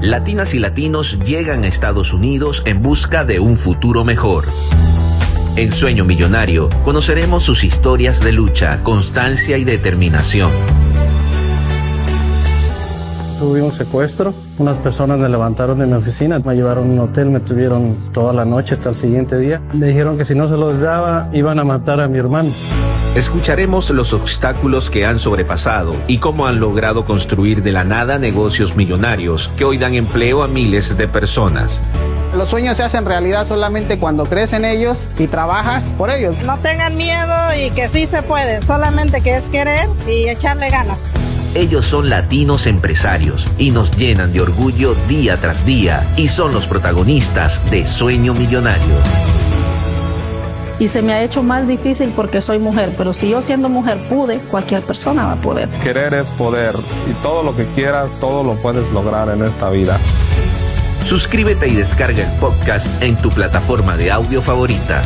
Latinas y latinos llegan a Estados Unidos en busca de un futuro mejor. En Sueño Millonario conoceremos sus historias de lucha, constancia y determinación. Tuve un secuestro, unas personas me levantaron de mi oficina, me llevaron a un hotel, me tuvieron toda la noche hasta el siguiente día. Me dijeron que si no se los daba iban a matar a mi hermano. Escucharemos los obstáculos que han sobrepasado y cómo han logrado construir de la nada negocios millonarios que hoy dan empleo a miles de personas. Los sueños se hacen realidad solamente cuando crees en ellos y trabajas por ellos. No tengan miedo y que sí se puede, solamente que es querer y echarle ganas. Ellos son latinos empresarios y nos llenan de orgullo día tras día y son los protagonistas de Sueño Millonario. Y se me ha hecho más difícil porque soy mujer, pero si yo siendo mujer pude, cualquier persona va a poder. Querer es poder y todo lo que quieras, todo lo puedes lograr en esta vida. Suscríbete y descarga el podcast en tu plataforma de audio favorita.